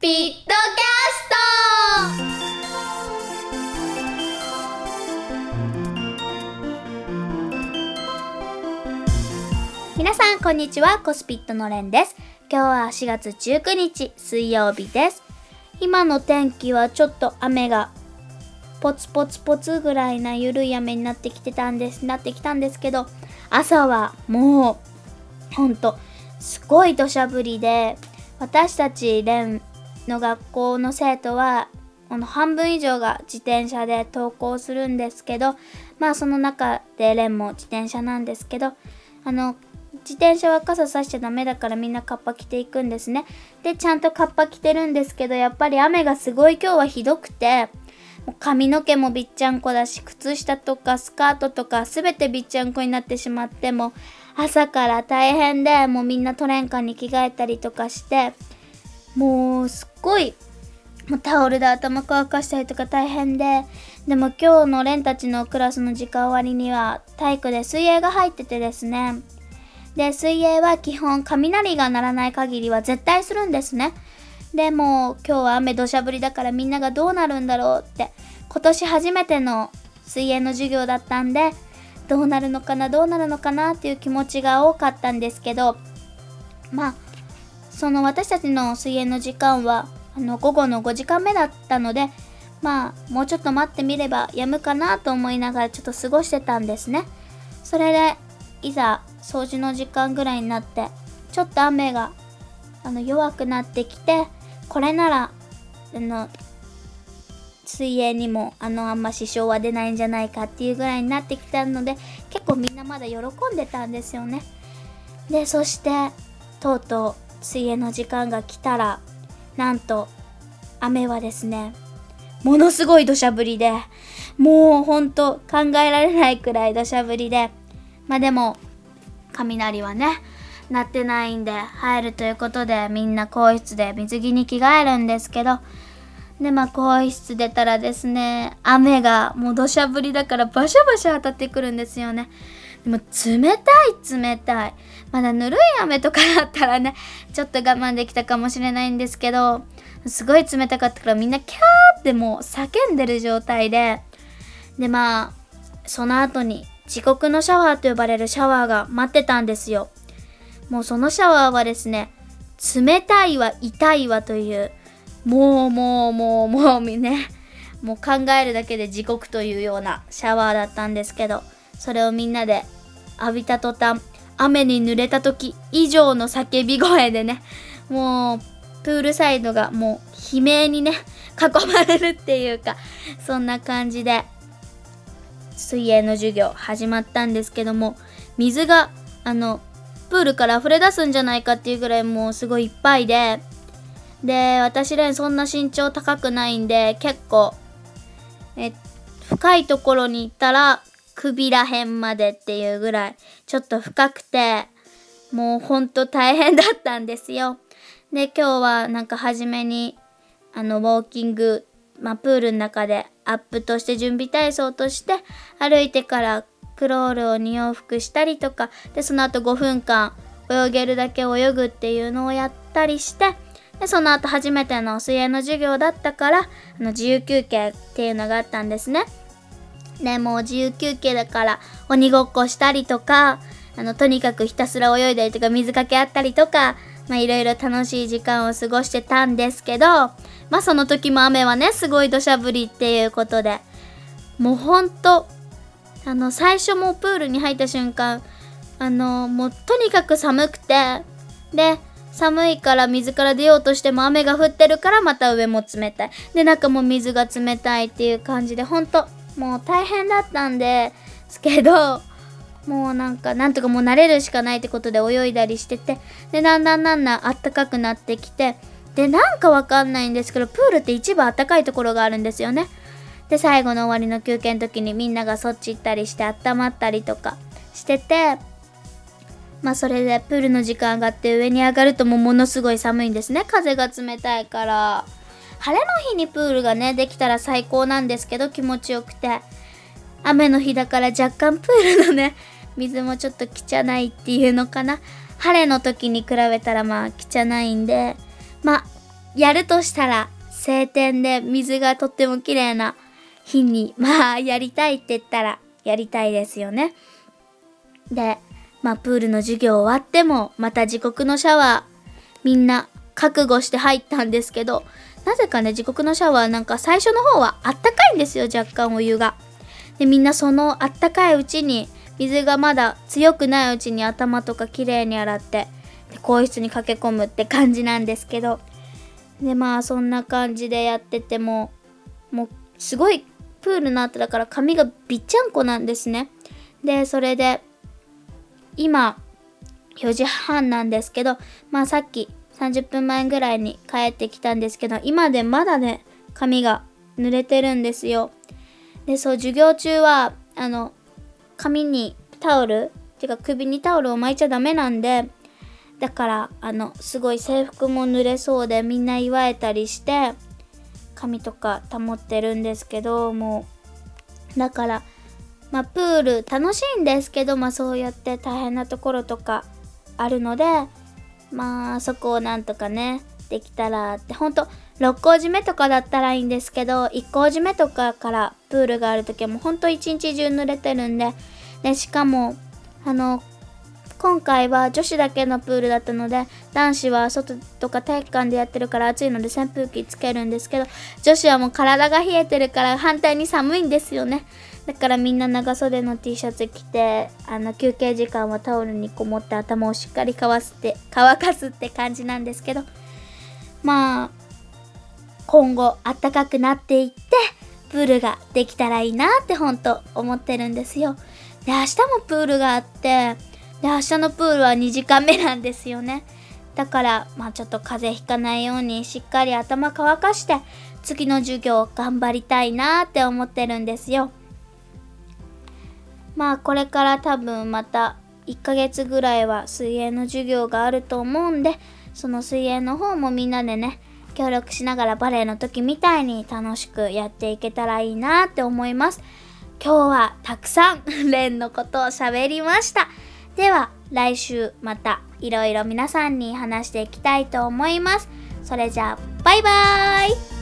ピットキャスト。皆さんこんにちは。コスピットのレンです。今日は4月19日水曜日です。今の天気はちょっと雨がポツポツポツぐらいな緩い雨になってきてたんですなってきたんですけど朝はもうほんとすごい土砂降りで私たち連の学校の生徒はあの半分以上が自転車で登校するんですけどまあその中でレンも自転車なんですけどあの自転車は傘さしちゃダメだからみんなカッパ着ていくんですね。でちゃんとカッパ着てるんですけどやっぱり雨がすごい今日はひどくてもう髪の毛もびっちゃんこだし靴下とかスカートとか全てびっちゃんこになってしまっても朝から大変でもうみんなトレンカに着替えたりとかしてもうすっごいもうタオルで頭乾かしたりとか大変ででも今日のレンたちのクラスの時間終わりには体育で水泳が入っててですね。で水泳は基本雷が鳴らない限りは絶対するんですね。でも今日は雨土砂降りだからみんながどうなるんだろうって今年初めての水泳の授業だったんでどうなるのかなどうなるのかなっていう気持ちが多かったんですけどまあその私たちの水泳の時間はあの午後の5時間目だったのでまあもうちょっと待ってみればやむかなと思いながらちょっと過ごしてたんですね。それでいざ掃除の時間ぐらいになってちょっと雨があの弱くなってきてこれならあの水泳にもあのあんま支障は出ないんじゃないかっていうぐらいになってきたので結構みんなまだ喜んでたんですよね。でそしてとうとう水泳の時間が来たらなんと雨はですねものすごい土砂降りでもうほんと考えられないくらい土砂降りでまあでも雷はね鳴ってないんで入るということでみんな更衣室で水着に着替えるんですけどでまあ更衣室出たらですね雨がもう土砂降りだからバシャバシャ当たってくるんですよね。でも冷たい冷たい。まだぬるい雨とかだったらねちょっと我慢できたかもしれないんですけどすごい冷たかったからみんなキャーってもう叫んでる状態ででまあその後に地獄のシャワーと呼ばれるシャワーが待ってたんですよ。もうそのシャワーはですね冷たいわ痛いわというもうもうもうもうねもう考えるだけで地獄というようなシャワーだったんですけどそれをみんなで浴びた途端雨に濡れた時以上の叫び声でねもうプールサイドがもう悲鳴にね囲まれるっていうかそんな感じで水泳の授業始まったんですけども水があのプールから溢れ出すんじゃないかっていうぐらいもうすごいいっぱいでで私らそんな身長高くないんで結構え深いところに行ったら首らへんまでっていうぐらいちょっと深くてもうほんと大変だったんですよ。で今日はなんか初めにあのウォーキング、まあ、プールの中でアップとして準備体操として歩いてからクロールを2往復したりとかでその後5分間泳げるだけ泳ぐっていうのをやったりしてでその後初めての水泳の授業だったからあの自由休憩っていうのがあったんですね。でもう自由休憩だから鬼ごっこしたりとかあのとにかくひたすら泳いだりとか水かけあったりとかまあいろいろ楽しい時間を過ごしてたんですけどまあその時も雨はねすごい土砂降りっていうことでもうほんとあの最初もプールに入った瞬間あのもうとにかく寒くてで寒いから水から出ようとしても雨が降ってるからまた上も冷たい。で中も水が冷たいっていう感じでほんともう大変だったんですけどもうなんかなんとかもう慣れるしかないってことで泳いだりしててでだんだんだんだんあったかくなってきてでなんかわかんないんですけどプールって一番あったかいところがあるんですよね。で最後の終わりの休憩の時にみんながそっち行ったりして温まったりとかしててまあそれでプールの時間上がって上に上がるともうものすごい寒いんですね。風が冷たいから。晴れの日にプールがねできたら最高なんですけど気持ちよくて雨の日だから若干プールのね水もちょっと汚いっていうのかな晴れの時に比べたらまあ汚いんでまあやるとしたら晴天で水がとっても綺麗な日にまあやりたいって言ったらやりたいですよね。でまあプールの授業終わってもまた自国のシャワーみんな覚悟して入ったんですけどなぜかね自国のシャワーなんか最初の方はあったかいんですよ若干お湯が。でみんなそのあったかいうちに水がまだ強くないうちに頭とかきれいに洗ってで更衣室に駆け込むって感じなんですけどでまあそんな感じでやっててももうすごいプールの後だから髪がびっちゃんこなんですね。でそれで今4時半なんですけどまあさっき30分前ぐらいに帰ってきたんですけど今でまだね髪が濡れてるんですよ。でそう授業中はあの髪にタオルっていうか首にタオルを巻いちゃダメなんでだからあのすごい制服も濡れそうでみんな祝えたりして髪とか保ってるんですけどもうだからまあプール楽しいんですけどまあそうやって大変なところとかあるのでまあそこをなんとかねできたらって。ほんと6工締めとかだったらいいんですけど1工締めとかからプールがある時はもうほんと一日中濡れてるんででしかもあの今回は女子だけのプールだったので男子は外とか体育館でやってるから暑いので扇風機つけるんですけど女子はもう体が冷えてるから反対に寒いんですよね。だからみんな長袖の T シャツ着てあの休憩時間はタオルにこもって頭をしっかり乾すって乾かすって感じなんですけどまあ今後暖かくなっていってプールができたらいいなって本当思ってるんですよ。で明日もプールがあってで明日のプールは2時間目なんですよね。だからまあちょっと風邪ひかないようにしっかり頭乾かして次の授業頑張りたいなって思ってるんですよ。まあこれから多分また1ヶ月ぐらいは水泳の授業があると思うんでその水泳の方もみんなでね協力しながらバレエの時みたいに楽しくやっていけたらいいなって思います。今日はたくさんレンのことを喋りました。では来週またいろいろ皆さんに話していきたいと思います。それじゃあバイバーイ。